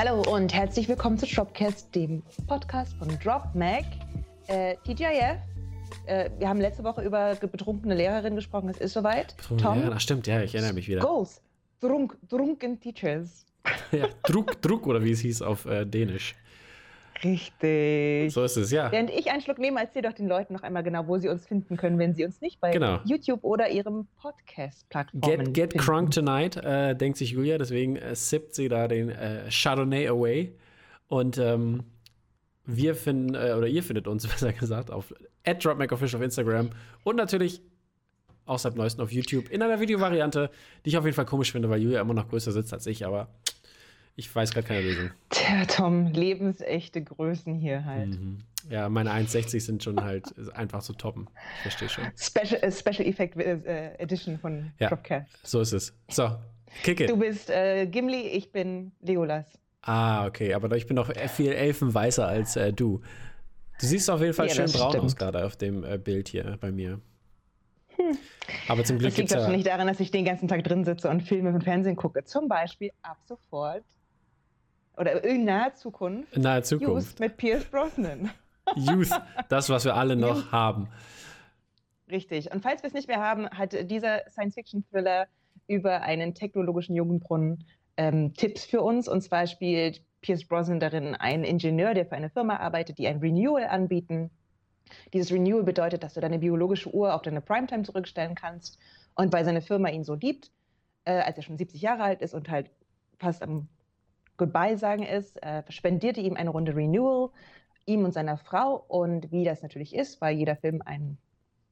Hallo und herzlich willkommen zu Dropcast, dem Podcast von DropMac. Äh, TGIF, äh, wir haben letzte Woche über betrunkene Lehrerin gesprochen, es ist soweit. Tom, Lehrerin, ach stimmt, ja, ich erinnere mich wieder. Goals, Drunk, Drunken Teachers. ja, Druck, Druck oder wie es hieß auf äh, Dänisch. Richtig. So ist es, ja. Während ich einen Schluck nehme, erzähl doch den Leuten noch einmal genau, wo sie uns finden können, wenn sie uns nicht bei genau. YouTube oder ihrem Podcast-Plattform Get, get Crunk Tonight, äh, denkt sich Julia, deswegen äh, sippt sie da den äh, Chardonnay away. Und ähm, wir finden, äh, oder ihr findet uns, besser gesagt, auf DropMacOfficial auf Instagram und natürlich außerhalb neuesten auf YouTube in einer Videovariante, die ich auf jeden Fall komisch finde, weil Julia immer noch größer sitzt als ich, aber ich weiß gerade keine Lösung. Tja, Tom, lebensechte Größen hier halt. Mhm. Ja, meine 1,60 sind schon halt einfach zu toppen. Ich verstehe schon. Special, uh, Special Effect uh, Edition von ja, Dropcast. So ist es. So, kick it. Du bist äh, Gimli, ich bin Legolas. Ah, okay, aber ich bin noch viel elfenweißer als äh, du. Du siehst auf jeden Fall ja, schön braun stimmt. aus gerade auf dem äh, Bild hier bei mir. Hm. Aber zum Glück das liegt wahrscheinlich ja daran, dass ich den ganzen Tag drin sitze und Filme und Fernsehen gucke. Zum Beispiel ab sofort oder in naher Zukunft. In naher Zukunft. Youth mit Pierce Brosnan. Youth, das, was wir alle noch Youth. haben. Richtig. Und falls wir es nicht mehr haben, hat dieser Science-Fiction-Thriller über einen technologischen Jugendbrunnen ähm, Tipps für uns. Und zwar spielt Pierce Brosnan darin einen Ingenieur, der für eine Firma arbeitet, die ein Renewal anbieten. Dieses Renewal bedeutet, dass du deine biologische Uhr auf deine Primetime zurückstellen kannst. Und weil seine Firma ihn so liebt, äh, als er schon 70 Jahre alt ist und halt fast am Goodbye sagen ist, äh, spendierte ihm eine Runde Renewal, ihm und seiner Frau. Und wie das natürlich ist, weil jeder Film einen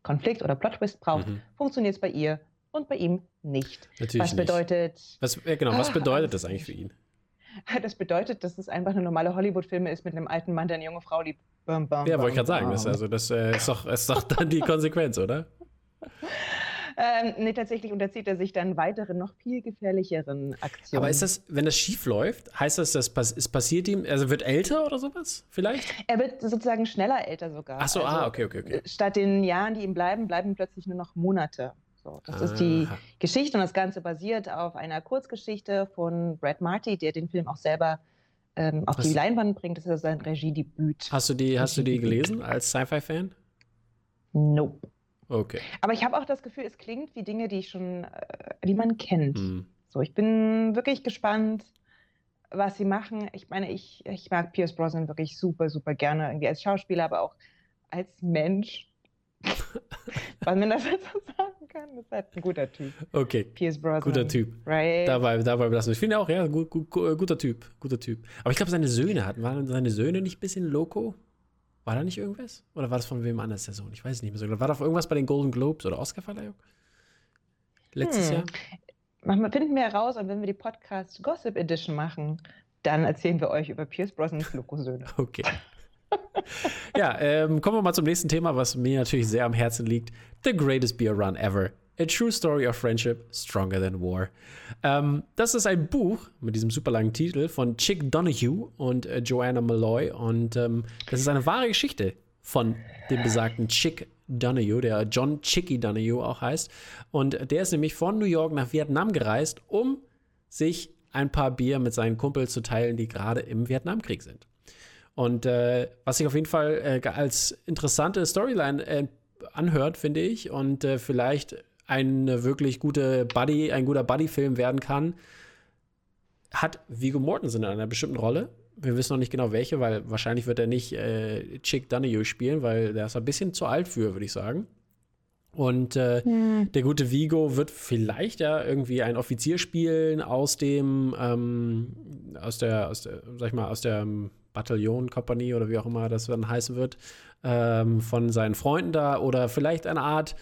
Konflikt oder Plot-Twist braucht, mhm. funktioniert es bei ihr und bei ihm nicht. Natürlich was bedeutet. Nicht. Was, ja, genau, was bedeutet das eigentlich für ihn? Das bedeutet, dass es einfach eine normale Hollywood-Filme ist mit einem alten Mann, der eine junge Frau liebt. Bam, bam, ja, wollte ich gerade sagen. Das, also, das äh, ist, doch, ist doch dann die Konsequenz, oder? Ähm, nee, tatsächlich unterzieht er sich dann weiteren, noch viel gefährlicheren Aktionen. Aber ist das, wenn das schief läuft, heißt das, dass es passiert ihm, also wird älter oder sowas vielleicht? Er wird sozusagen schneller älter sogar. Ach so, ah, also, ah, okay, okay, okay. Statt den Jahren, die ihm bleiben, bleiben plötzlich nur noch Monate. So, das Aha. ist die Geschichte und das Ganze basiert auf einer Kurzgeschichte von Brad Marty, der den Film auch selber ähm, auf hast die Leinwand bringt. Das ist sein Regiedebüt. Hast du die, hast du die gelesen als Sci-Fi-Fan? Nope. Okay. Aber ich habe auch das Gefühl, es klingt wie Dinge, die ich schon, äh, die man kennt. Mhm. So, ich bin wirklich gespannt, was sie machen. Ich meine, ich, ich mag Pierce Brosnan wirklich super, super gerne, irgendwie als Schauspieler, aber auch als Mensch. Was man das jetzt so sagen kann, ist halt ein guter Typ. Okay. Pierce Brosnan. Guter Typ. Right. Dabei, dabei belassen. Ich finde auch, ja, gut, gut, guter Typ. Guter Typ. Aber ich glaube, seine Söhne hatten, waren seine Söhne nicht ein bisschen loco? War da nicht irgendwas? Oder war das von wem anders der Sohn? Ich weiß es nicht mehr so genau. War da irgendwas bei den Golden Globes oder Oscarverleihung? Letztes hm. Jahr? Manchmal finden wir heraus, und wenn wir die Podcast Gossip Edition machen, dann erzählen wir euch über Pierce Brosnans Loco-Söhne. Okay. ja, ähm, kommen wir mal zum nächsten Thema, was mir natürlich sehr am Herzen liegt. The greatest beer run ever. A True Story of Friendship, Stronger Than War. Ähm, das ist ein Buch mit diesem super langen Titel von Chick Donahue und äh, Joanna Malloy. Und ähm, das ist eine wahre Geschichte von dem besagten Chick Donahue, der John Chicky Donahue auch heißt. Und der ist nämlich von New York nach Vietnam gereist, um sich ein paar Bier mit seinen Kumpels zu teilen, die gerade im Vietnamkrieg sind. Und äh, was sich auf jeden Fall äh, als interessante Storyline äh, anhört, finde ich, und äh, vielleicht eine wirklich gute Buddy, ein guter Buddy-Film werden kann, hat Vigo Mortensen in einer bestimmten Rolle. Wir wissen noch nicht genau welche, weil wahrscheinlich wird er nicht äh, Chick Donahue spielen, weil der ist ein bisschen zu alt für, würde ich sagen. Und äh, hm. der gute Vigo wird vielleicht ja irgendwie ein Offizier spielen aus dem, ähm, aus der, aus der, sag ich mal, aus der Bataillonkompanie oder wie auch immer das dann heißen wird, ähm, von seinen Freunden da oder vielleicht eine Art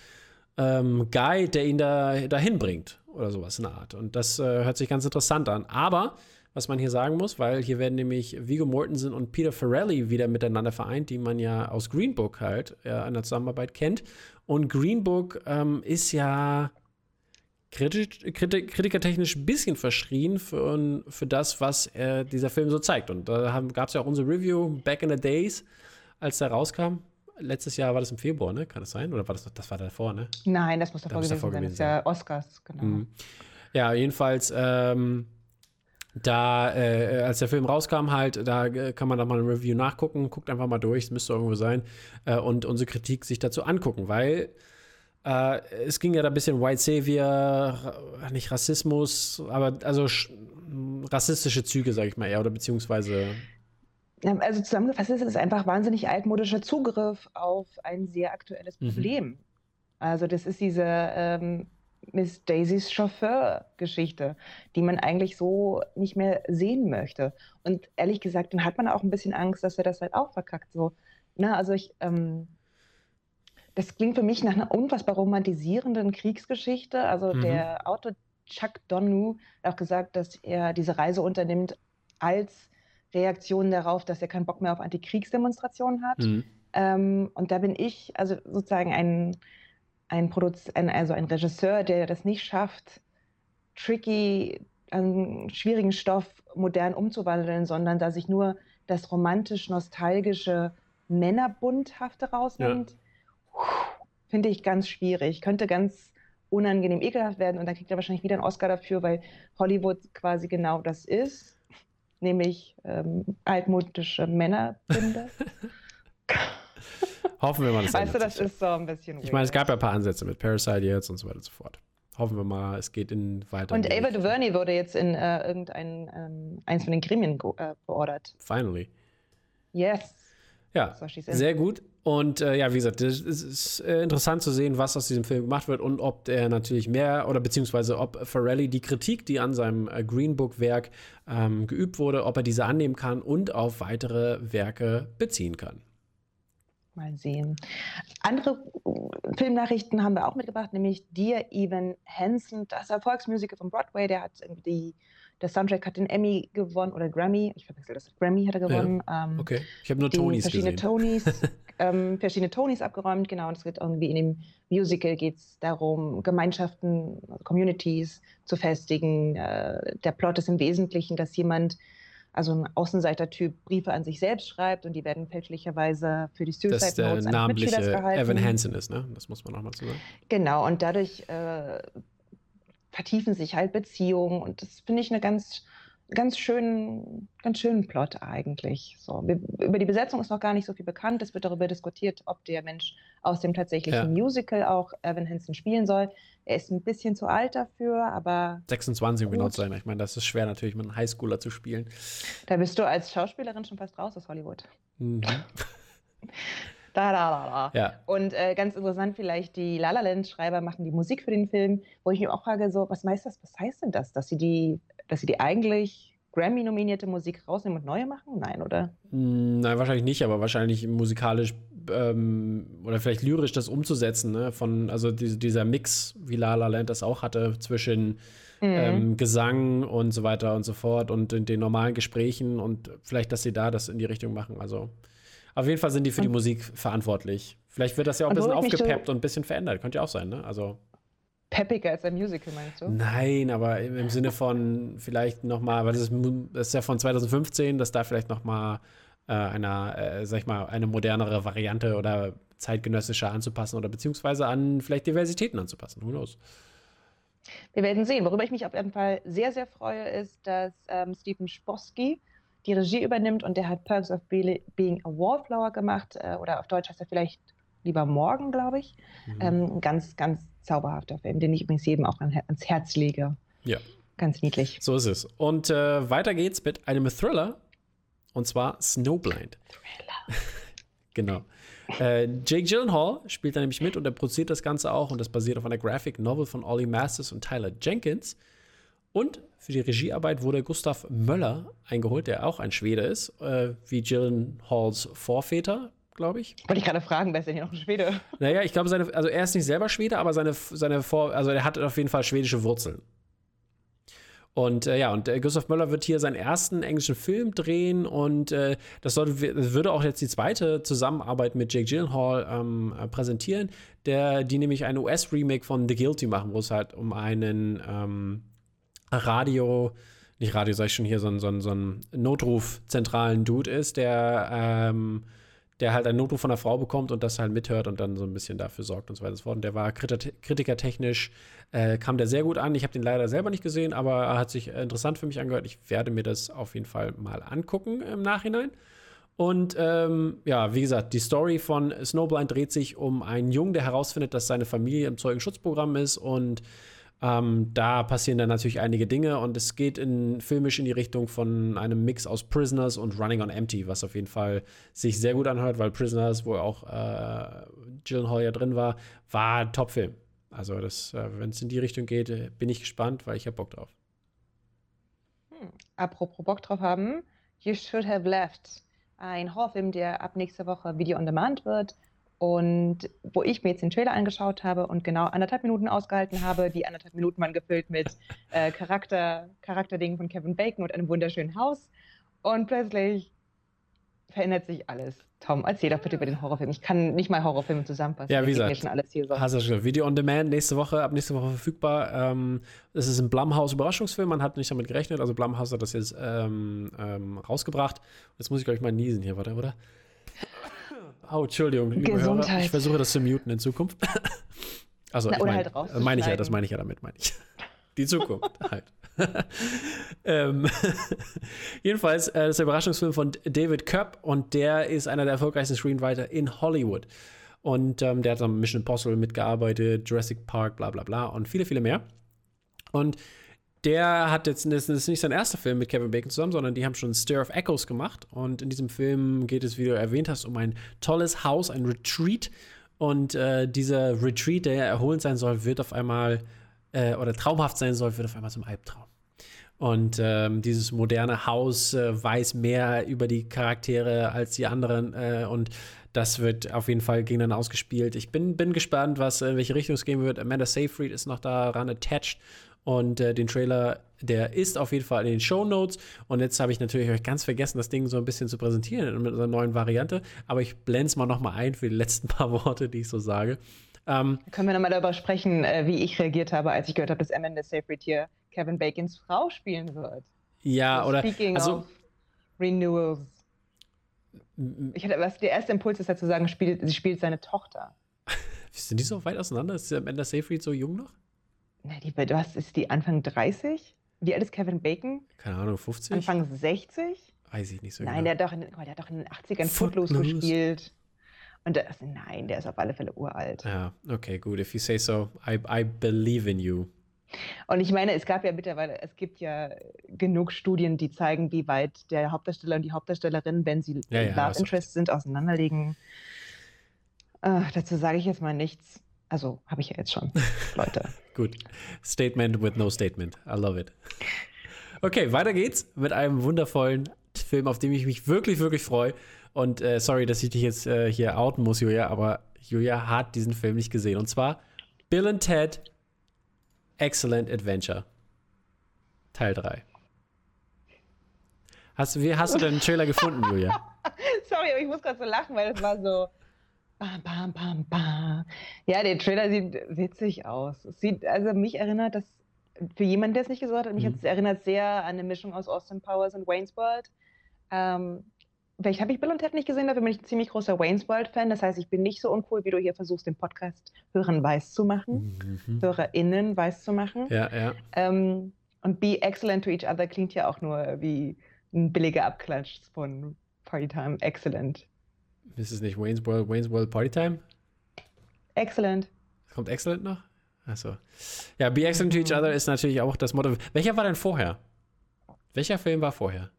ähm, Guide, der ihn da dahin bringt oder sowas in der Art. Und das äh, hört sich ganz interessant an. Aber was man hier sagen muss, weil hier werden nämlich Vigo Mortensen und Peter Farrelly wieder miteinander vereint, die man ja aus Green Book halt äh, in der Zusammenarbeit kennt. Und Green Book ähm, ist ja kritisch, kritik, kritikertechnisch ein bisschen verschrien für, für das, was äh, dieser Film so zeigt. Und da gab es ja auch unsere Review Back in the Days, als der rauskam letztes Jahr war das im Februar, ne? Kann das sein? Oder war das, das war davor, ne? Nein, das muss davor, gewesen, davor gewesen sein. Das ist ja Oscars, genau. Mhm. Ja, jedenfalls, ähm, da, äh, als der Film rauskam, halt, da äh, kann man da mal ein Review nachgucken, guckt einfach mal durch, es müsste irgendwo sein, äh, und unsere Kritik sich dazu angucken, weil äh, es ging ja da ein bisschen White Savior, nicht Rassismus, aber also rassistische Züge, sag ich mal eher, oder beziehungsweise. Also zusammengefasst ist es einfach wahnsinnig altmodischer Zugriff auf ein sehr aktuelles mhm. Problem. Mhm. Also das ist diese ähm, Miss Daisys Chauffeur-Geschichte, die man eigentlich so nicht mehr sehen möchte. Und ehrlich gesagt, dann hat man auch ein bisschen Angst, dass er das halt auch verkackt. So, na, also ich, ähm, das klingt für mich nach einer unfassbar romantisierenden Kriegsgeschichte. Also mhm. der Autor Chuck Donnu hat auch gesagt, dass er diese Reise unternimmt als Reaktion darauf, dass er keinen Bock mehr auf Antikriegsdemonstrationen hat. Mhm. Ähm, und da bin ich also sozusagen ein, ein, Produz ein, also ein Regisseur, der das nicht schafft, tricky, einen schwierigen Stoff modern umzuwandeln, sondern da sich nur das romantisch-nostalgische Männerbundhafte rausnimmt. Ja finde ich ganz schwierig. Könnte ganz unangenehm ekelhaft werden und dann kriegt er wahrscheinlich wieder einen Oscar dafür, weil Hollywood quasi genau das ist, nämlich ähm, altmodische Männerbinde. Hoffen wir mal, das Weißt du, das ist so ein bisschen Ich meine, es gab ja ein paar Ansätze mit Parasite jetzt und so weiter und so fort. Hoffen wir mal, es geht in weiter. Und Ava DuVernay wurde jetzt in äh, irgendein ähm, eins von den Gremien äh, beordert. Finally. Yes. Ja, sehr gut. Und äh, ja, wie gesagt, es ist äh, interessant zu sehen, was aus diesem Film gemacht wird und ob der natürlich mehr oder beziehungsweise ob Farrelly die Kritik, die an seinem äh, Green Book-Werk ähm, geübt wurde, ob er diese annehmen kann und auf weitere Werke beziehen kann. Mal sehen. Andere äh, Filmnachrichten haben wir auch mitgebracht, nämlich Dear Evan Hansen, das Erfolgsmusiker von Broadway, der hat die der Soundtrack hat den Emmy gewonnen oder Grammy. Ich verwechsel das. Grammy hat er gewonnen. Ja, ähm, okay. Ich habe nur Tonys verschiedene gesehen. Tonys, ähm, verschiedene Tonys abgeräumt. Genau. Und es wird irgendwie in dem Musical geht es darum, Gemeinschaften, also Communities zu festigen. Äh, der Plot ist im Wesentlichen, dass jemand also ein Außenseiter-Typ Briefe an sich selbst schreibt und die werden fälschlicherweise für die Suicide Dass der Notes namentliche Evan Hansen ist, ne? Das muss man nochmal zu sagen. Genau, und dadurch äh, vertiefen sich halt Beziehungen und das finde ich eine ganz, ganz schönen, ganz schönen Plot eigentlich. So, wir, über die Besetzung ist noch gar nicht so viel bekannt. Es wird darüber diskutiert, ob der Mensch aus dem tatsächlichen ja. Musical auch Evan Hansen spielen soll. Er ist ein bisschen zu alt dafür, aber 26 um genau zu sein. Ich meine, das ist schwer natürlich mit einem Highschooler zu spielen. Da bist du als Schauspielerin schon fast raus aus Hollywood. Mhm. Da, da, da. Ja. Und äh, ganz interessant vielleicht, die La La Land-Schreiber machen die Musik für den Film, wo ich mich auch frage, so, was heißt das, was heißt denn das, dass sie die, dass sie die eigentlich Grammy-nominierte Musik rausnehmen und neue machen? Nein, oder? Hm, nein, wahrscheinlich nicht, aber wahrscheinlich musikalisch ähm, oder vielleicht lyrisch das umzusetzen, ne? Von, also die, dieser Mix, wie La La Land das auch hatte, zwischen mhm. ähm, Gesang und so weiter und so fort und in den normalen Gesprächen und vielleicht, dass sie da das in die Richtung machen. Also auf jeden Fall sind die für die Musik verantwortlich. Vielleicht wird das ja auch ein bisschen aufgepeppt und ein bisschen verändert. Könnte ja auch sein, ne? Also. Peppiger als ein Musical, meinst du? Nein, aber im, im Sinne von vielleicht noch mal, weil das ist, das ist ja von 2015, dass da vielleicht noch mal äh, einer, äh, sag ich mal, eine modernere Variante oder zeitgenössischer anzupassen oder beziehungsweise an vielleicht Diversitäten anzupassen. Who knows? Wir werden sehen. Worüber ich mich auf jeden Fall sehr, sehr freue, ist, dass ähm, Stephen Sposky die Regie übernimmt und der hat Perks of Being a Wallflower gemacht äh, oder auf Deutsch heißt er vielleicht lieber Morgen, glaube ich. Mhm. Ähm, ganz, ganz zauberhafter Film, den ich übrigens jedem auch ans Herz lege. Ja. Ganz niedlich. So ist es. Und äh, weiter geht's mit einem Thriller und zwar Snowblind. Thriller. genau. Äh, Jake Gyllenhaal spielt da nämlich mit und er produziert das Ganze auch und das basiert auf einer Graphic Novel von Ollie Masters und Tyler Jenkins. Und für die Regiearbeit wurde Gustav Möller eingeholt, der auch ein Schwede ist, äh, wie Halls Vorväter, glaube ich. Wollte ich gerade fragen, wer ist denn hier noch ein Schwede? Naja, ich glaube, seine, also er ist nicht selber Schwede, aber seine, seine Vor, also er hat auf jeden Fall schwedische Wurzeln. Und äh, ja, und äh, Gustav Möller wird hier seinen ersten englischen Film drehen und äh, das, sollte, das würde auch jetzt die zweite Zusammenarbeit mit Jake Gyllenhaal ähm, äh, präsentieren, der, die nämlich eine US-Remake von The Guilty machen, wo es halt um einen ähm, Radio, nicht Radio, sag ich schon hier, so ein, so ein, so ein Notrufzentralen Dude ist, der, ähm, der halt einen Notruf von einer Frau bekommt und das halt mithört und dann so ein bisschen dafür sorgt und so weiter und so fort. Und der war kritikertechnisch, äh, kam der sehr gut an. Ich habe den leider selber nicht gesehen, aber er hat sich interessant für mich angehört. Ich werde mir das auf jeden Fall mal angucken im Nachhinein. Und ähm, ja, wie gesagt, die Story von Snowblind dreht sich um einen Jungen, der herausfindet, dass seine Familie im Zeugenschutzprogramm ist und ähm, da passieren dann natürlich einige Dinge und es geht in, filmisch in die Richtung von einem Mix aus Prisoners und Running on Empty, was auf jeden Fall sich sehr gut anhört, weil Prisoners, wo auch äh, Gyllenhaal ja drin war, war Top-Film. Also, äh, wenn es in die Richtung geht, äh, bin ich gespannt, weil ich habe Bock drauf. Hm. Apropos Bock drauf haben, You Should Have Left. Ein Horrorfilm, der ab nächster Woche Video on Demand wird und wo ich mir jetzt den Trailer angeschaut habe und genau anderthalb Minuten ausgehalten habe, die anderthalb Minuten waren gefüllt mit äh, Charakter, Charakterdingen von Kevin Bacon und einem wunderschönen Haus. Und plötzlich verändert sich alles. Tom, erzähl doch bitte über den Horrorfilm. Ich kann nicht mal Horrorfilme zusammenfassen. Ja, wie gesagt, schon alles hier so. hast du schon. Video on Demand nächste Woche, ab nächste Woche verfügbar. Ähm, es ist ein Blumhouse Überraschungsfilm. Man hat nicht damit gerechnet. Also Blumhouse hat das jetzt ähm, ähm, rausgebracht. Jetzt muss ich glaube ich mal niesen hier, warte, oder? Oh, Entschuldigung, liebe Gesundheit. Hörer. Ich versuche das zu muten in Zukunft. also, Na, ich mein, halt meine ich ja, das meine ich ja damit, meine ich. Die Zukunft halt. ähm, jedenfalls, äh, das ist der Überraschungsfilm von David Koepp und der ist einer der erfolgreichsten Screenwriter in Hollywood. Und ähm, der hat am Mission Impossible mitgearbeitet, Jurassic Park, bla bla bla und viele, viele mehr. Und der hat jetzt, das ist nicht sein erster Film mit Kevin Bacon zusammen, sondern die haben schon Stir of Echoes gemacht. Und in diesem Film geht es, wie du erwähnt hast, um ein tolles Haus, ein Retreat. Und äh, dieser Retreat, der erholend sein soll, wird auf einmal, äh, oder traumhaft sein soll, wird auf einmal zum Albtraum. Und ähm, dieses moderne Haus äh, weiß mehr über die Charaktere als die anderen. Äh, und das wird auf jeden Fall gegeneinander ausgespielt. Ich bin, bin gespannt, was in welche Richtung es gehen wird. Amanda Seyfried ist noch daran attached. Und äh, den Trailer, der ist auf jeden Fall in den Show Notes. Und jetzt habe ich natürlich euch ganz vergessen, das Ding so ein bisschen zu präsentieren mit unserer neuen Variante. Aber ich blende es mal nochmal ein für die letzten paar Worte, die ich so sage. Ähm, Können wir nochmal darüber sprechen, äh, wie ich reagiert habe, als ich gehört habe, dass Amanda Seyfried hier Kevin Bacons Frau spielen wird? Ja, so, oder. Speaking also, of Renewals. Ich hatte, was der erste Impuls ist halt zu sagen, spielt, sie spielt seine Tochter. Sind die so weit auseinander? Ist Amanda Seyfried so jung noch? Na, die, was ist die Anfang 30? Wie alt ist Kevin Bacon? Keine Ahnung, 50? Anfang 60? Weiß ich nicht so Nein, genau. der, hat doch in, der hat doch in den 80ern Footloose, Footloose gespielt. Und das, nein, der ist auf alle Fälle uralt. Ja, okay, gut. If you say so, I, I believe in you. Und ich meine, es gab ja mittlerweile, es gibt ja genug Studien, die zeigen, wie weit der Hauptdarsteller und die Hauptdarstellerin, wenn sie ja, ja, Love Interest sind, auseinanderlegen. Äh, dazu sage ich jetzt mal nichts. Also habe ich ja jetzt schon, Leute. Gut. Statement with no statement. I love it. Okay, weiter geht's mit einem wundervollen Film, auf den ich mich wirklich, wirklich freue. Und äh, sorry, dass ich dich jetzt äh, hier outen muss, Julia, aber Julia hat diesen Film nicht gesehen. Und zwar Bill and Ted Excellent Adventure. Teil 3. Hast, wie hast du den Trailer gefunden, Julia? Sorry, aber ich muss gerade so lachen, weil es war so. Bam, bam, bam, bam. Ja, der Trailer sieht witzig aus. Es sieht, also mich erinnert das, für jemanden, der es nicht gesagt hat, mich mhm. erinnert sehr an eine Mischung aus Austin Powers und Wayne's World. Ähm, vielleicht habe ich Bill und Ted nicht gesehen, dafür bin ich ein ziemlich großer Wayne's World-Fan. Das heißt, ich bin nicht so uncool, wie du hier versuchst, den Podcast Hörern weiß zu machen, mhm. HörerInnen weiß zu machen. Ja, ja. Ähm, und Be Excellent to Each Other klingt ja auch nur wie ein billiger Abklatsch von Partytime. Excellent. Ist es nicht Wayne's World, Wayne's World Partytime? Excellent. Kommt Excellent noch? Achso. Ja, Be Excellent to Each Other ist natürlich auch das Motto. Welcher war denn vorher? Welcher Film war vorher?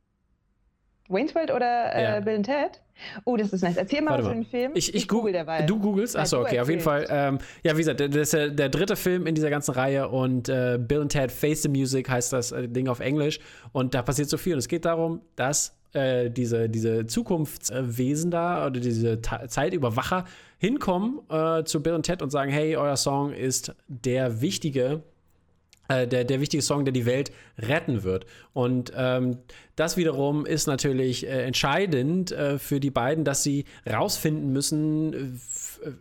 Wayne's World oder äh, ja. Bill and Ted? Oh, das ist nice. Erzähl mal was für einen Film. Ich, ich, ich google derweil. Du googelst? Achso, okay, auf jeden Fall. Ähm, ja, wie gesagt, das ist der, der, dritte Film in dieser ganzen Reihe und äh, Bill and Ted Face the Music heißt das äh, Ding auf Englisch. Und da passiert so viel. Und es geht darum, dass äh, diese, diese Zukunftswesen da oder diese Ta Zeitüberwacher hinkommen äh, zu Bill und Ted und sagen, hey, euer Song ist der wichtige äh, der, der wichtige Song, der die Welt retten wird. Und ähm, das wiederum ist natürlich äh, entscheidend äh, für die beiden, dass sie rausfinden müssen,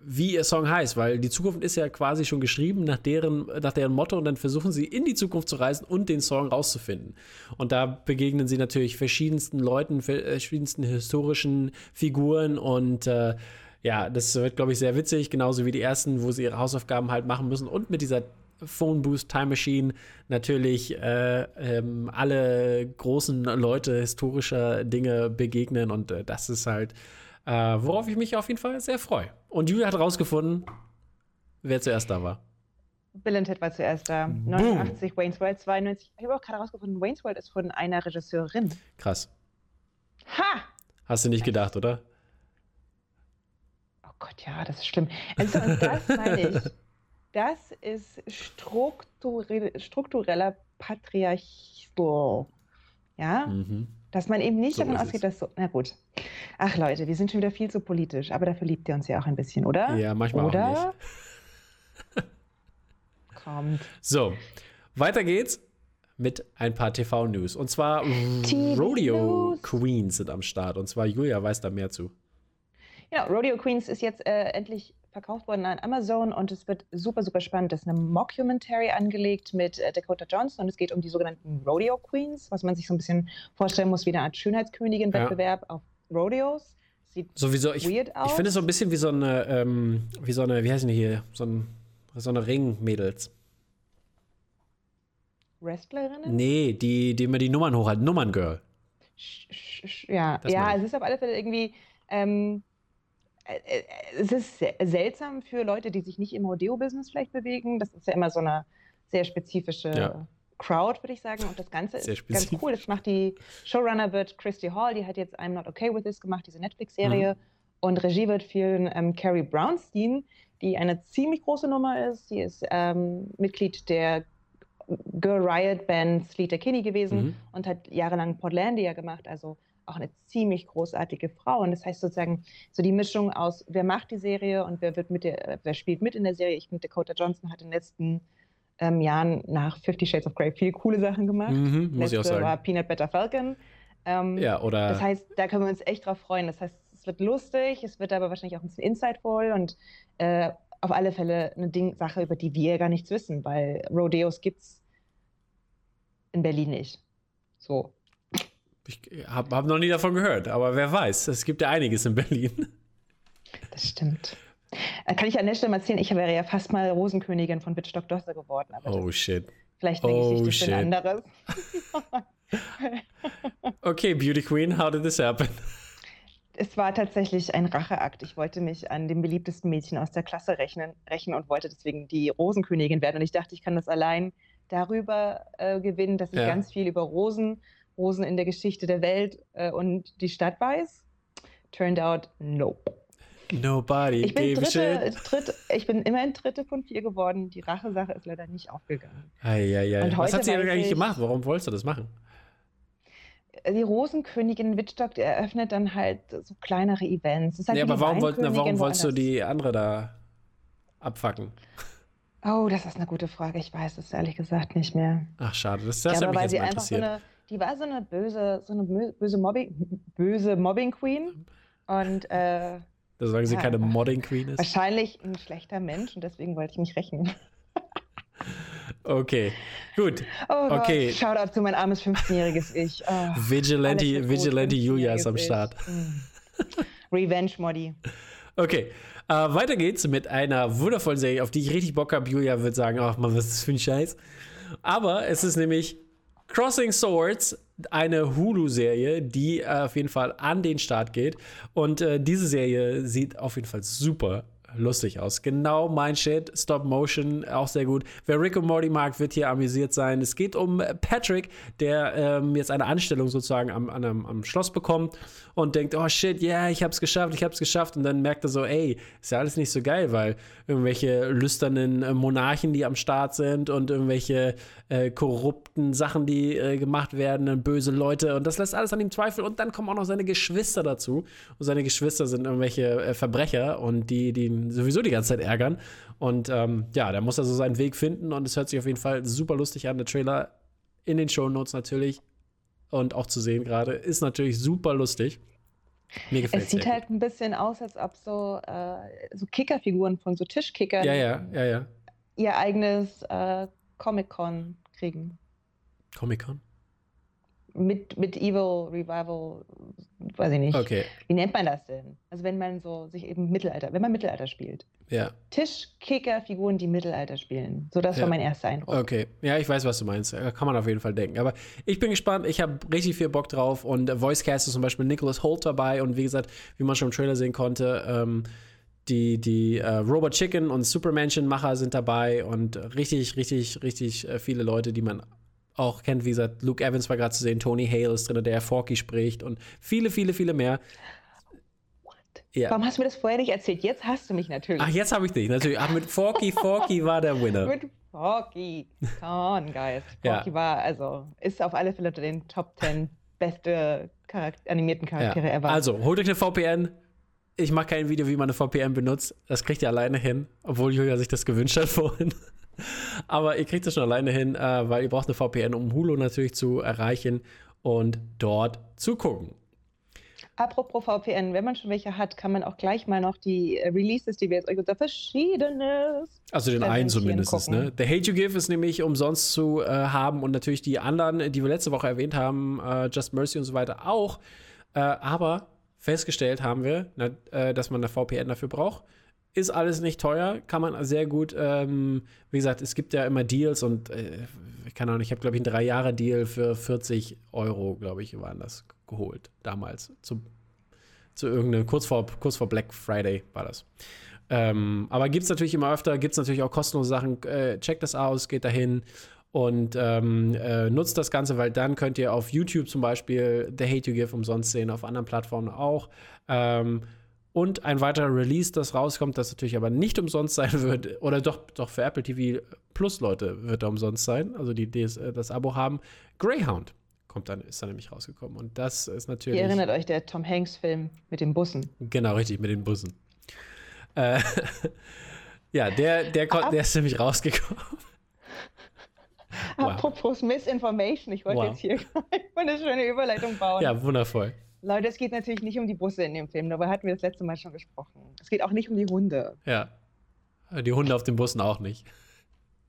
wie ihr Song heißt, weil die Zukunft ist ja quasi schon geschrieben nach deren, nach deren Motto. Und dann versuchen sie in die Zukunft zu reisen und den Song rauszufinden. Und da begegnen sie natürlich verschiedensten Leuten, verschiedensten historischen Figuren. Und äh, ja, das wird, glaube ich, sehr witzig, genauso wie die ersten, wo sie ihre Hausaufgaben halt machen müssen. Und mit dieser Phone Boost Time Machine natürlich äh, ähm, alle großen Leute historischer Dinge begegnen und äh, das ist halt äh, worauf ich mich auf jeden Fall sehr freue. Und Julia hat rausgefunden, wer zuerst da war. Bill and Ted war zuerst da. 89 Wayne's World, 92. Ich habe auch gerade rausgefunden, Wayne's World ist von einer Regisseurin. Krass. Ha! Hast du nicht gedacht, oder? Oh Gott, ja, das ist schlimm. Also, und das meine ich. Das ist strukturell, struktureller Patriarchismus. Ja? Mhm. Dass man eben nicht so davon ausgeht, dass so. Na gut. Ach Leute, wir sind schon wieder viel zu politisch, aber dafür liebt ihr uns ja auch ein bisschen, oder? Ja, manchmal oder? auch nicht. Kommt. So, weiter geht's mit ein paar TV-News. Und zwar Rodeo Queens sind am Start. Und zwar Julia weiß da mehr zu. Ja, Rodeo Queens ist jetzt äh, endlich verkauft worden an Amazon und es wird super, super spannend. Das ist eine Mockumentary angelegt mit äh, Dakota Johnson und es geht um die sogenannten Rodeo Queens, was man sich so ein bisschen vorstellen muss wie eine Art Schönheitskönigin-Wettbewerb ja. auf Rodeos. Sieht Sowieso, ich, weird aus. Ich finde es so ein bisschen wie so eine, ähm, wie so eine, wie heißen die hier, so, ein, so eine Ring-Mädels. Wrestlerinnen? Nee, die, die immer die Nummern hochhalten. Nummern-Girl. Ja, ja es ist auf alle Fälle irgendwie. Ähm, äh, äh, es ist seltsam für Leute, die sich nicht im Rodeo-Business vielleicht bewegen. Das ist ja immer so eine sehr spezifische ja. Crowd, würde ich sagen. Und das Ganze sehr ist ganz cool. Das macht die Showrunner wird Christy Hall, die hat jetzt I'm Not Okay With This gemacht, diese Netflix-Serie. Mhm. Und Regie wird führen ähm, Carrie Brownstein, die eine ziemlich große Nummer ist. Sie ist ähm, Mitglied der Girl Riot Band Sleater Kinney gewesen mhm. und hat jahrelang Portlandia gemacht, also auch eine ziemlich großartige Frau. Und das heißt sozusagen so die Mischung aus, wer macht die Serie und wer wird mit der, wer spielt mit in der Serie. Ich finde, Dakota Johnson hat in den letzten ähm, Jahren nach Fifty Shades of Grey viel coole Sachen gemacht. Mhm, muss Letzte ich auch sagen. war Peanut Butter Falcon. Ähm, ja, oder. Das heißt, da können wir uns echt drauf freuen. Das heißt, es wird lustig, es wird aber wahrscheinlich auch ein bisschen insightful und äh, auf alle Fälle eine Ding Sache, über die wir gar nichts wissen, weil Rodeos gibt es in Berlin nicht. So. Ich habe hab noch nie davon gehört, aber wer weiß, es gibt ja einiges in Berlin. Das stimmt. Äh, kann ich an der Stelle mal erzählen, ich wäre ja fast mal Rosenkönigin von Wittstock Dosse geworden. oh shit. Vielleicht eine oh, Geschichte ein anderes. okay, Beauty Queen, how did this happen? Es war tatsächlich ein Racheakt. Ich wollte mich an dem beliebtesten Mädchen aus der Klasse rechnen, rechnen und wollte deswegen die Rosenkönigin werden. Und ich dachte, ich kann das allein darüber äh, gewinnen, dass ich ja. ganz viel über Rosen Rosen in der Geschichte der Welt äh, und die Stadt weiß? Turned out, nope. Nobody ich bin, dritte, dritte, ich bin immerhin dritte von vier geworden. Die Rache-Sache ist leider nicht aufgegangen. Eieiei. Was hat sie denn eigentlich gemacht? Warum wolltest du das machen? Die Rosenkönigin Wittstock eröffnet dann halt so kleinere Events. Halt nee, aber warum, wollt, na, warum wolltest du die andere da abfacken? Oh, das ist eine gute Frage. Ich weiß es ehrlich gesagt nicht mehr. Ach, schade. Das, das ja, hat mich jetzt mal interessiert. So eine, die war so eine böse, so eine böse Mobbing, böse Mobbing Queen. Und äh, da sagen sie ja, keine Modding Queen ist. Wahrscheinlich ein schlechter Mensch und deswegen wollte ich mich rächen. Okay, gut. Oh okay. Gott, Shoutout zu mein armes 15-jähriges Ich. Oh, Vigilante, Vigilante Julia ist am Start. Mm. Revenge Modi. Okay, äh, weiter geht's mit einer wundervollen Serie, auf die ich richtig Bock habe. Julia wird sagen, ach man, was ist das für ein Scheiß. Aber es ist nämlich Crossing Swords, eine Hulu-Serie, die äh, auf jeden Fall an den Start geht. Und äh, diese Serie sieht auf jeden Fall super lustig aus. Genau mein Shit. Stop Motion, auch sehr gut. Wer Rick und Morty mag, wird hier amüsiert sein. Es geht um Patrick, der ähm, jetzt eine Anstellung sozusagen am, am, am Schloss bekommt und denkt, oh shit, ja, yeah, ich hab's geschafft, ich hab's geschafft. Und dann merkt er so, ey, ist ja alles nicht so geil, weil irgendwelche lüsternen äh, Monarchen, die am Start sind und irgendwelche äh, korrupten Sachen, die äh, gemacht werden, und böse Leute. Und das lässt alles an ihm zweifeln. Und dann kommen auch noch seine Geschwister dazu. Und seine Geschwister sind irgendwelche äh, Verbrecher und die, die ihn sowieso die ganze Zeit ärgern. Und ähm, ja, da muss er so seinen Weg finden und es hört sich auf jeden Fall super lustig an. Der Trailer in den Show Notes natürlich und auch zu sehen gerade ist natürlich super lustig. Mir gefällt es sieht halt ein bisschen aus, als ob so, äh, so Kickerfiguren von so Tischkickern ja, ja, ja, ja. ihr eigenes äh, Comic-Con kriegen. Comic-Con? Mit, mit Evil Revival, weiß ich nicht. Okay. Wie nennt man das denn? Also wenn man so sich eben Mittelalter, wenn man Mittelalter spielt. Ja. Tischkicker-Figuren, die Mittelalter spielen. So, das ja. war mein erster Eindruck. Okay. Ja, ich weiß, was du meinst. Kann man auf jeden Fall denken. Aber ich bin gespannt. Ich habe richtig viel Bock drauf. Und Voicecast ist zum Beispiel Nicholas Holt dabei. Und wie gesagt, wie man schon im Trailer sehen konnte, ähm, die, die äh, Robot Chicken und Supermansion-Macher sind dabei. Und richtig, richtig, richtig äh, viele Leute, die man auch kennt, wie gesagt, Luke Evans war gerade zu sehen, Tony Hale ist drin, der Forky spricht und viele, viele, viele mehr. Ja. Warum hast du mir das vorher nicht erzählt? Jetzt hast du mich natürlich. Ach, jetzt habe ich dich, natürlich. Ach, mit Forky, Forky war der Winner. mit Forky. Come on, guys. Forky ja. war, also, ist auf alle Fälle unter den Top 10 beste Charakter animierten Charaktere ja. ever. Also, holt euch eine VPN. Ich mache kein Video, wie man eine VPN benutzt. Das kriegt ihr alleine hin, obwohl Julia sich das gewünscht hat vorhin. Aber ihr kriegt das schon alleine hin, äh, weil ihr braucht eine VPN, um Hulu natürlich zu erreichen und dort zu gucken. Apropos VPN, wenn man schon welche hat, kann man auch gleich mal noch die äh, Releases, die wir jetzt euch unter verschiedenes. Also den einen zumindest, ne? The Hate You Give ist nämlich umsonst zu äh, haben und natürlich die anderen, die wir letzte Woche erwähnt haben, äh, Just Mercy und so weiter auch. Äh, aber festgestellt haben wir, na, äh, dass man eine VPN dafür braucht. Ist alles nicht teuer, kann man sehr gut, ähm, wie gesagt, es gibt ja immer Deals und äh, ich kann auch nicht, ich habe glaube ich einen drei Jahre Deal für 40 Euro, glaube ich, waren das geholt damals. Zu, zu irgendeinem, kurz vor, kurz vor Black Friday war das. Ähm, aber gibt es natürlich immer öfter, gibt es natürlich auch kostenlose Sachen. Äh, checkt das aus, geht dahin und ähm, äh, nutzt das Ganze, weil dann könnt ihr auf YouTube zum Beispiel The Hate You Give umsonst sehen, auf anderen Plattformen auch. Ähm, und ein weiterer Release, das rauskommt, das natürlich aber nicht umsonst sein wird, oder doch, doch für Apple TV Plus Leute wird er umsonst sein, also die, die äh, das Abo haben. Greyhound kommt dann, ist dann nämlich rausgekommen. Und das ist natürlich. Ihr erinnert euch der Tom Hanks-Film mit den Bussen. Genau, richtig, mit den Bussen. Äh, ja, der, der, der, der ist nämlich rausgekommen. Wow. Apropos Misinformation, ich wollte wow. jetzt hier eine schöne Überleitung bauen. Ja, wundervoll. Leute, es geht natürlich nicht um die Busse in dem Film, darüber hatten wir das letzte Mal schon gesprochen. Es geht auch nicht um die Hunde. Ja. Die Hunde auf den Bussen auch nicht.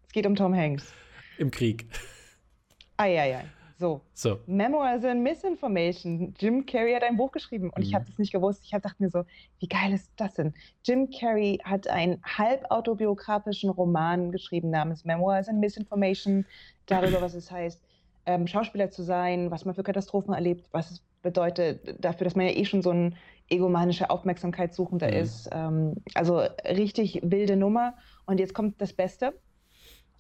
Es geht um Tom Hanks. Im Krieg. Eieiei. So. so. Memoirs and Misinformation. Jim Carrey hat ein Buch geschrieben und mhm. ich habe das nicht gewusst. Ich dachte mir so, wie geil ist das denn? Jim Carrey hat einen halb autobiografischen Roman geschrieben namens Memoirs and Misinformation darüber, was es heißt, ähm, Schauspieler zu sein, was man für Katastrophen erlebt, was es bedeutet dafür, dass man ja eh schon so ein egomanischer Aufmerksamkeitssuchender mhm. ist. Ähm, also richtig wilde Nummer. Und jetzt kommt das Beste.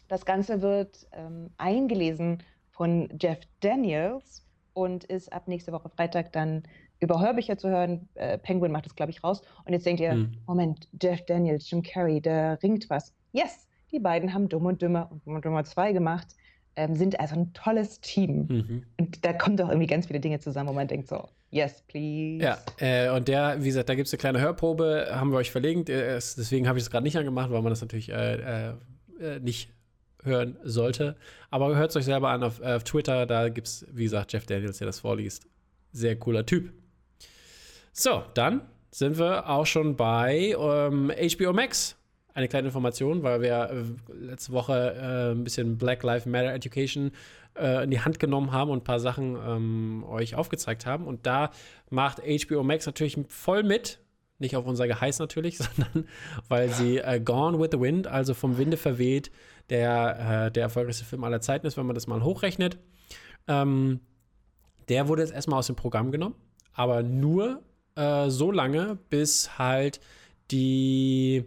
Das Ganze wird ähm, eingelesen von Jeff Daniels und ist ab nächste Woche Freitag dann über Hörbücher zu hören. Äh, Penguin macht das, glaube ich, raus. Und jetzt denkt ihr, mhm. Moment, Jeff Daniels, Jim Carrey, der ringt was. Yes, die beiden haben Dumm und Dümmer und Dumm und Dümmer 2 gemacht ähm, sind also ein tolles Team. Mhm. Und da kommen doch irgendwie ganz viele Dinge zusammen, wo man denkt so, yes, please. Ja, äh, und der, wie gesagt, da gibt es eine kleine Hörprobe, haben wir euch verlinkt. Äh, deswegen habe ich es gerade nicht angemacht, weil man das natürlich äh, äh, nicht hören sollte. Aber hört es euch selber an auf, auf Twitter, da gibt es, wie gesagt, Jeff Daniels, der das vorliest. Sehr cooler Typ. So, dann sind wir auch schon bei ähm, HBO Max eine kleine Information, weil wir äh, letzte Woche äh, ein bisschen Black Lives Matter Education äh, in die Hand genommen haben und ein paar Sachen ähm, euch aufgezeigt haben. Und da macht HBO Max natürlich voll mit. Nicht auf unser Geheiß natürlich, sondern weil sie äh, Gone with the Wind, also vom Winde verweht, der, der erfolgreichste Film aller Zeiten ist, wenn man das mal hochrechnet. Ähm, der wurde jetzt erstmal aus dem Programm genommen, aber nur äh, so lange, bis halt die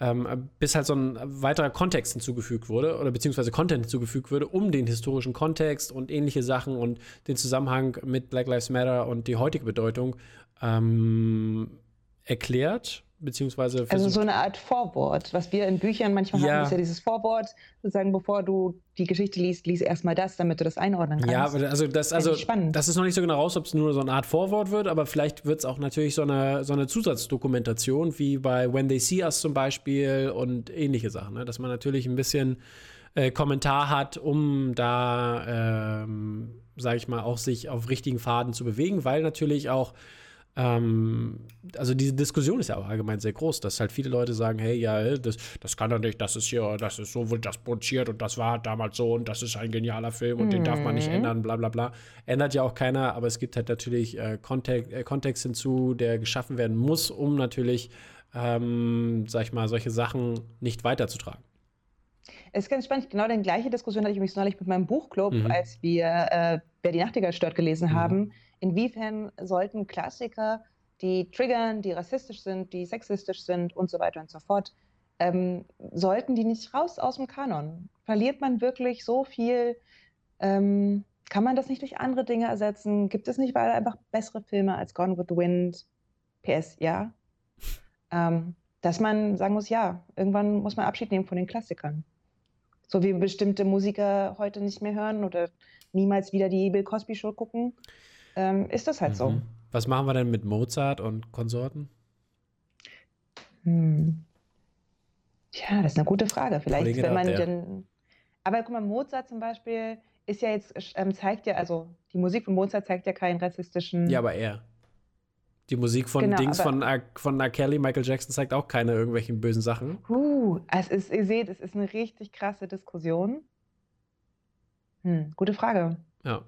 ähm, bis halt so ein weiterer Kontext hinzugefügt wurde oder beziehungsweise Content hinzugefügt wurde, um den historischen Kontext und ähnliche Sachen und den Zusammenhang mit Black Lives Matter und die heutige Bedeutung ähm, erklärt beziehungsweise also so eine Art Vorwort, was wir in Büchern manchmal ja. haben, ist ja dieses Vorwort, sozusagen, bevor du die Geschichte liest, lies erstmal das, damit du das einordnen kannst. Ja, also das, also das ist noch nicht so genau raus, ob es nur so eine Art Vorwort wird, aber vielleicht wird es auch natürlich so eine, so eine Zusatzdokumentation, wie bei When They See Us zum Beispiel und ähnliche Sachen, ne? dass man natürlich ein bisschen äh, Kommentar hat, um da, ähm, sage ich mal, auch sich auf richtigen Faden zu bewegen, weil natürlich auch ähm, also diese Diskussion ist ja auch allgemein sehr groß, dass halt viele Leute sagen, hey, ja, das, das kann doch nicht, das ist hier, das ist so, wird das produziert und das war damals so und das ist ein genialer Film und mhm. den darf man nicht mhm. ändern, bla bla bla. Ändert ja auch keiner, aber es gibt halt natürlich äh, Kontext, äh, Kontext hinzu, der geschaffen werden muss, um natürlich, ähm, sag ich mal, solche Sachen nicht weiterzutragen. Es ist ganz spannend. Genau die gleiche Diskussion hatte ich übrigens neulich mit meinem Buchclub, mhm. als wir äh, Wer die Nachtigall stört gelesen mhm. haben inwiefern sollten Klassiker, die triggern, die rassistisch sind, die sexistisch sind und so weiter und so fort, ähm, sollten die nicht raus aus dem Kanon? Verliert man wirklich so viel? Ähm, kann man das nicht durch andere Dinge ersetzen? Gibt es nicht weil einfach bessere Filme als Gone with the Wind? PS, ja. Ähm, dass man sagen muss, ja, irgendwann muss man Abschied nehmen von den Klassikern. So wie bestimmte Musiker heute nicht mehr hören oder niemals wieder die Bill Cosby Show gucken ähm, ist das halt mhm. so. Was machen wir denn mit Mozart und Konsorten? Hm. Tja, das ist eine gute Frage. Vielleicht, Kollege wenn man denn. Aber guck mal, Mozart zum Beispiel ist ja jetzt, ähm, zeigt ja, also die Musik von Mozart zeigt ja keinen rassistischen. Ja, aber er. Die Musik von genau, Dings von, von R. Kelly, Michael Jackson zeigt auch keine irgendwelchen bösen Sachen. Uh, es ist, ihr seht, es ist eine richtig krasse Diskussion. Hm, gute Frage. Ja.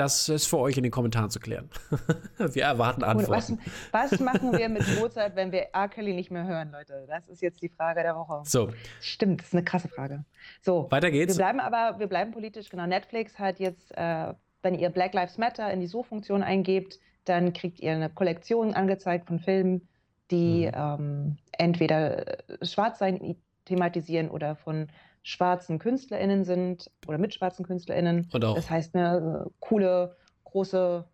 Das ist für euch in den Kommentaren zu klären. wir erwarten Antworten. Was, was, machen wir mit Mozart, wenn wir R. Kelly nicht mehr hören, Leute? Das ist jetzt die Frage der Woche. So. Stimmt, das ist eine krasse Frage. So. Weiter geht's. Wir bleiben aber, wir bleiben politisch. Genau, Netflix hat jetzt, äh, wenn ihr Black Lives Matter in die Suchfunktion eingebt, dann kriegt ihr eine Kollektion angezeigt von Filmen, die mhm. ähm, entweder Schwarzsein thematisieren oder von schwarzen KünstlerInnen sind oder mit schwarzen KünstlerInnen. Und auch. Das heißt, eine äh, coole, große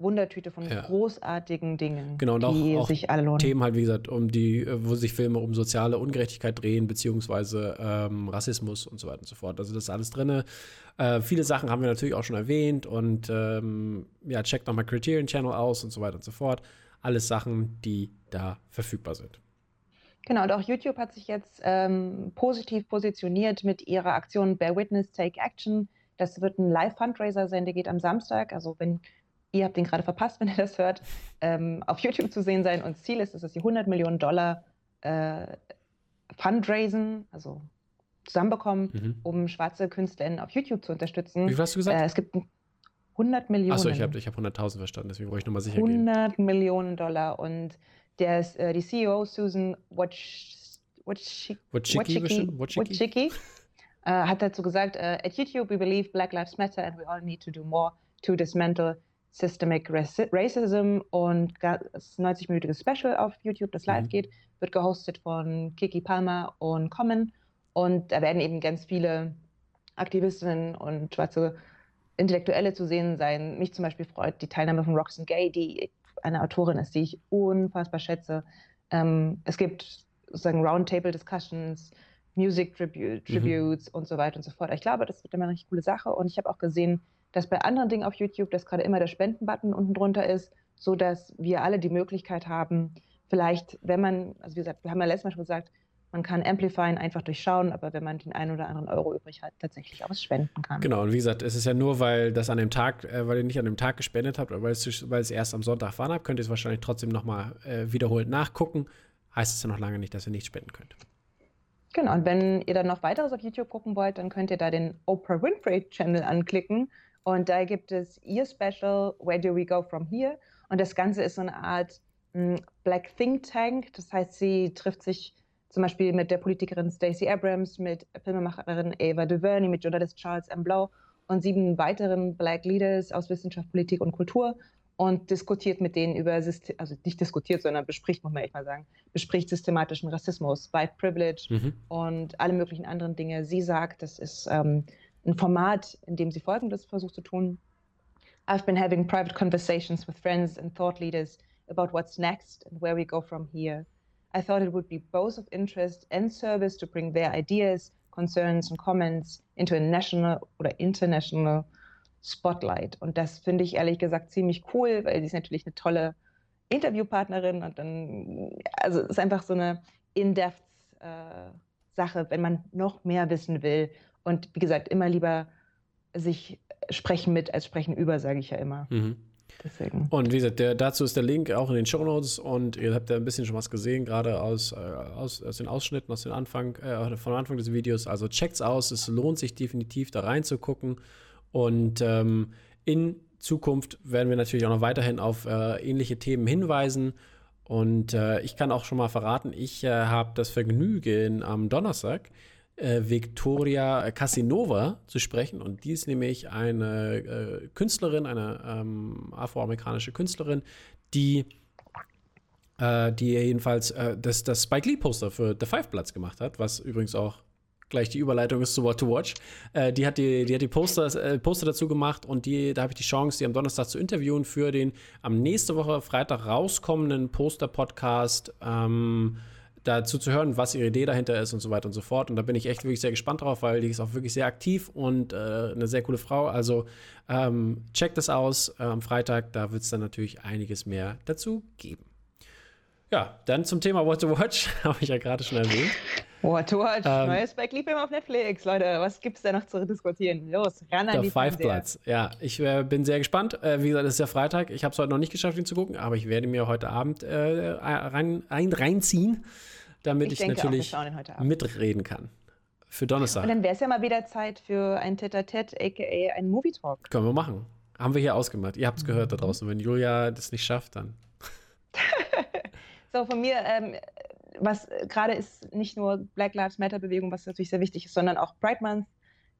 Wundertüte von ja. großartigen Dingen, genau, und die auch, sich alle lohnen. Themen halt, wie gesagt, um die, äh, wo sich Filme um soziale Ungerechtigkeit drehen, beziehungsweise ähm, Rassismus und so weiter und so fort. Also das ist alles drin. Äh, viele Sachen haben wir natürlich auch schon erwähnt und ähm, ja, checkt nochmal Criterion Channel aus und so weiter und so fort. Alles Sachen, die da verfügbar sind. Genau, und auch YouTube hat sich jetzt ähm, positiv positioniert mit ihrer Aktion Bear Witness, Take Action. Das wird ein Live-Fundraiser sein, der geht am Samstag. Also wenn ihr habt den gerade verpasst, wenn ihr das hört, ähm, auf YouTube zu sehen sein. Und Ziel ist, dass sie 100 Millionen Dollar äh, fundraisen, also zusammenbekommen, mhm. um schwarze KünstlerInnen auf YouTube zu unterstützen. Wie viel hast du gesagt? Äh, es gibt 100 Millionen. Achso, ich habe ich hab 100.000 verstanden, deswegen wollte ich nochmal sicher 100 gehen. Millionen Dollar und der, äh, die CEO Susan Wojcicki äh, hat dazu gesagt, äh, at YouTube we believe Black Lives Matter and we all need to do more to dismantle systemic racism und das 90-minütige Special auf YouTube, das live mhm. geht, wird gehostet von Kiki Palmer und Common und da werden eben ganz viele Aktivistinnen und schwarze Intellektuelle zu sehen sein. Mich zum Beispiel freut die Teilnahme von Roxanne Gay, die eine Autorin ist, die ich unfassbar schätze. Ähm, es gibt sozusagen Roundtable-Discussions, Music Tribu Tributes mhm. und so weiter und so fort. Ich glaube, das wird immer eine richtig coole Sache. Und ich habe auch gesehen, dass bei anderen Dingen auf YouTube, dass gerade immer der Spendenbutton unten drunter ist, sodass wir alle die Möglichkeit haben, vielleicht, wenn man, also wie gesagt, wir haben ja letztes Mal schon gesagt, man kann Amplifyen einfach durchschauen, aber wenn man den einen oder anderen Euro übrig hat, tatsächlich auch was spenden kann. Genau, und wie gesagt, es ist ja nur, weil das an dem Tag, äh, weil ihr nicht an dem Tag gespendet habt, oder weil es, weil es erst am Sonntag fahren habt, könnt ihr es wahrscheinlich trotzdem nochmal äh, wiederholt nachgucken. Heißt es ja noch lange nicht, dass ihr nicht spenden könnt. Genau, und wenn ihr dann noch weiteres auf YouTube gucken wollt, dann könnt ihr da den Oprah Winfrey Channel anklicken. Und da gibt es ihr Special, Where Do We Go From Here? Und das Ganze ist so eine Art mh, hm, Black Think Tank. Das heißt, sie trifft sich zum Beispiel mit der Politikerin Stacey Abrams, mit Filmemacherin Ava DuVernay, mit Journalist Charles M. Blau und sieben weiteren Black Leaders aus Wissenschaft, Politik und Kultur und diskutiert mit denen über, System, also nicht diskutiert, sondern bespricht, muss man echt mal sagen, bespricht systematischen Rassismus, White Privilege mhm. und alle möglichen anderen Dinge. Sie sagt, das ist ähm, ein Format, in dem sie Folgendes versucht zu tun. I've been having private conversations with friends and thought leaders about what's next and where we go from here. I thought it would be both of interest and service to bring their ideas, concerns and comments into a national oder international spotlight. Und das finde ich ehrlich gesagt ziemlich cool, weil sie ist natürlich eine tolle Interviewpartnerin und dann, also es ist einfach so eine in-depth äh, wenn man noch mehr wissen will. Und wie gesagt, immer lieber sich sprechen mit als sprechen über, sage ich ja immer. Mhm. Deswegen. Und wie gesagt, der, dazu ist der Link auch in den Show Notes und ihr habt ja ein bisschen schon was gesehen, gerade aus, äh, aus, aus den Ausschnitten, aus dem Anfang, äh, vom Anfang des Videos. Also checkt's aus, es lohnt sich definitiv da reinzugucken. Und ähm, in Zukunft werden wir natürlich auch noch weiterhin auf äh, ähnliche Themen hinweisen. Und äh, ich kann auch schon mal verraten, ich äh, habe das Vergnügen am Donnerstag äh, Victoria Casinova zu sprechen. Und die ist nämlich eine äh, Künstlerin, eine ähm, afroamerikanische Künstlerin, die, äh, die jedenfalls das, das Spike Lee Poster für The Five Bloods gemacht hat, was übrigens auch gleich die Überleitung ist zu What to Watch. Äh, die hat die, die, hat die Poster, äh, Poster dazu gemacht und die, da habe ich die Chance, die am Donnerstag zu interviewen für den am nächste Woche Freitag rauskommenden Poster-Podcast. Ähm, dazu zu hören, was ihre Idee dahinter ist und so weiter und so fort. Und da bin ich echt wirklich sehr gespannt drauf, weil die ist auch wirklich sehr aktiv und äh, eine sehr coole Frau. Also ähm, checkt das aus äh, am Freitag, da wird es dann natürlich einiges mehr dazu geben. Ja, dann zum Thema What to Watch, habe ich ja gerade schon erwähnt. What to Watch, ähm, neues Spike Lee auf Netflix. Leute, was gibt es da noch zu diskutieren? Los, ran an die Five Bloods. Ja, ich äh, bin sehr gespannt. Äh, wie gesagt, es ist ja Freitag. Ich habe es heute noch nicht geschafft, ihn zu gucken, aber ich werde mir heute Abend äh, rein, rein, reinziehen, damit ich, ich natürlich mitreden kann. Für Donnerstag. Und dann wäre es ja mal wieder Zeit für ein Tete-a-Tete, aka ein Movie Talk. Können wir machen. Haben wir hier ausgemacht. Ihr habt es gehört da draußen. Wenn Julia das nicht schafft, dann. So, von mir, ähm, was gerade ist nicht nur Black Lives Matter Bewegung, was natürlich sehr wichtig ist, sondern auch Pride Month.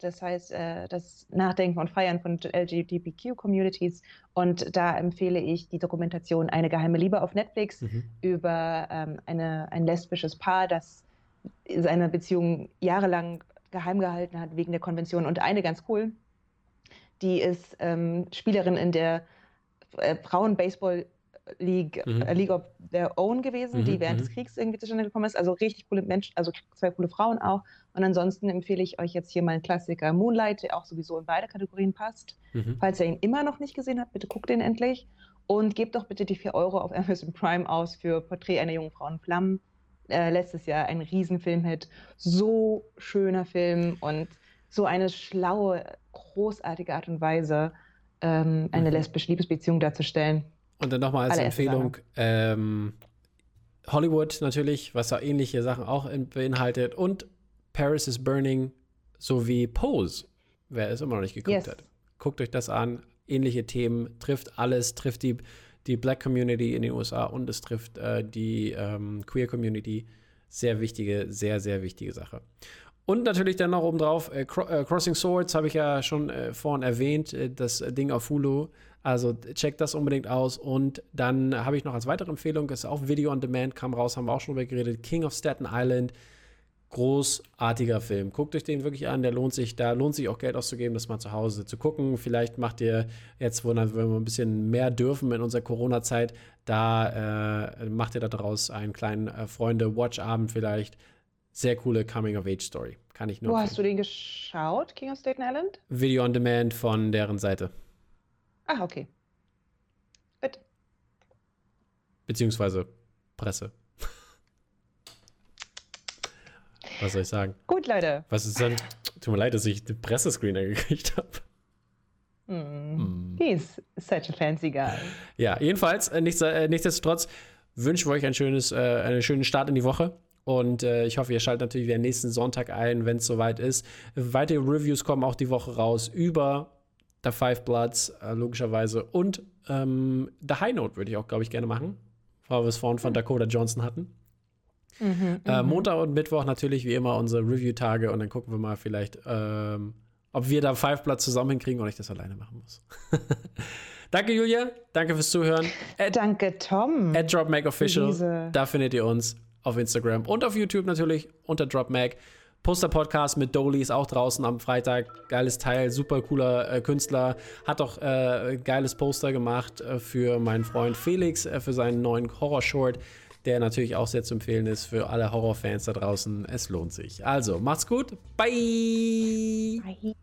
Das heißt, äh, das Nachdenken und Feiern von LGBTQ-Communities. Und da empfehle ich die Dokumentation Eine geheime Liebe auf Netflix mhm. über ähm, eine, ein lesbisches Paar, das seine Beziehung jahrelang geheim gehalten hat wegen der Konvention. Und eine ganz cool, die ist ähm, Spielerin in der äh, Frauen-Baseball- League, mhm. äh, League of Their Own gewesen, mhm. die während mhm. des Kriegs irgendwie zustande gekommen ist. Also richtig coole Menschen, also zwei coole Frauen auch. Und ansonsten empfehle ich euch jetzt hier mal einen Klassiker Moonlight, der auch sowieso in beide Kategorien passt. Mhm. Falls ihr ihn immer noch nicht gesehen habt, bitte guckt ihn endlich. Und gebt doch bitte die 4 Euro auf Amazon Prime aus für Porträt einer jungen Frau in Flammen. Äh, letztes Jahr ein Riesenfilmhit. So schöner Film und so eine schlaue, großartige Art und Weise, ähm, eine mhm. lesbische Liebesbeziehung darzustellen. Und dann nochmal als Alle Empfehlung, ähm, Hollywood natürlich, was da ähnliche Sachen auch in, beinhaltet. Und Paris is Burning sowie Pose, wer es immer noch nicht geguckt yes. hat. Guckt euch das an. Ähnliche Themen, trifft alles, trifft die, die Black Community in den USA und es trifft äh, die ähm, Queer Community. Sehr wichtige, sehr, sehr wichtige Sache. Und natürlich dann noch obendrauf, äh, äh Crossing Swords habe ich ja schon äh, vorhin erwähnt, äh, das Ding auf Hulu. Also checkt das unbedingt aus. Und dann habe ich noch als weitere Empfehlung, ist auch Video on Demand, kam raus, haben wir auch schon drüber geredet, King of Staten Island. Großartiger Film. Guckt euch den wirklich an, der lohnt sich, da lohnt sich auch Geld auszugeben, das mal zu Hause zu gucken. Vielleicht macht ihr jetzt, wo wir ein bisschen mehr dürfen in unserer Corona-Zeit, da äh, macht ihr daraus einen kleinen äh, Freunde-Watch-Abend vielleicht. Sehr coole Coming-of-Age-Story. Kann ich nur. Wo hast du den geschaut, King of Staten Island? Video on Demand von deren Seite. Ah, okay. Gut. Beziehungsweise Presse. Was soll ich sagen? Gut, Leute. Was ist denn? Tut mir leid, dass ich den Pressescreener gekriegt habe. Mm. He's such a fancy guy. Ja, jedenfalls, äh, nichts, äh, nichtsdestotrotz wünschen wir euch ein schönes, äh, einen schönen Start in die Woche. Und äh, ich hoffe, ihr schaltet natürlich wieder nächsten Sonntag ein, wenn es soweit ist. Weitere Reviews kommen auch die Woche raus über The Five Bloods, äh, logischerweise. Und ähm, The High Note würde ich auch, glaube ich, gerne machen, weil wir es vorhin von Dakota Johnson hatten. Mhm, äh, mhm. Montag und Mittwoch natürlich wie immer unsere Review-Tage und dann gucken wir mal vielleicht, ähm, ob wir da Five Bloods zusammen hinkriegen oder ich das alleine machen muss. danke, Julia. Danke fürs Zuhören. At, danke, Tom. At DropMagOfficial. Da findet ihr uns auf Instagram und auf YouTube natürlich unter DropMag. Poster-Podcast mit Dolly ist auch draußen am Freitag. Geiles Teil, super cooler äh, Künstler. Hat auch äh, geiles Poster gemacht äh, für meinen Freund Felix, äh, für seinen neuen Horror-Short, der natürlich auch sehr zu empfehlen ist für alle Horrorfans da draußen. Es lohnt sich. Also, macht's gut. Bye. Bye.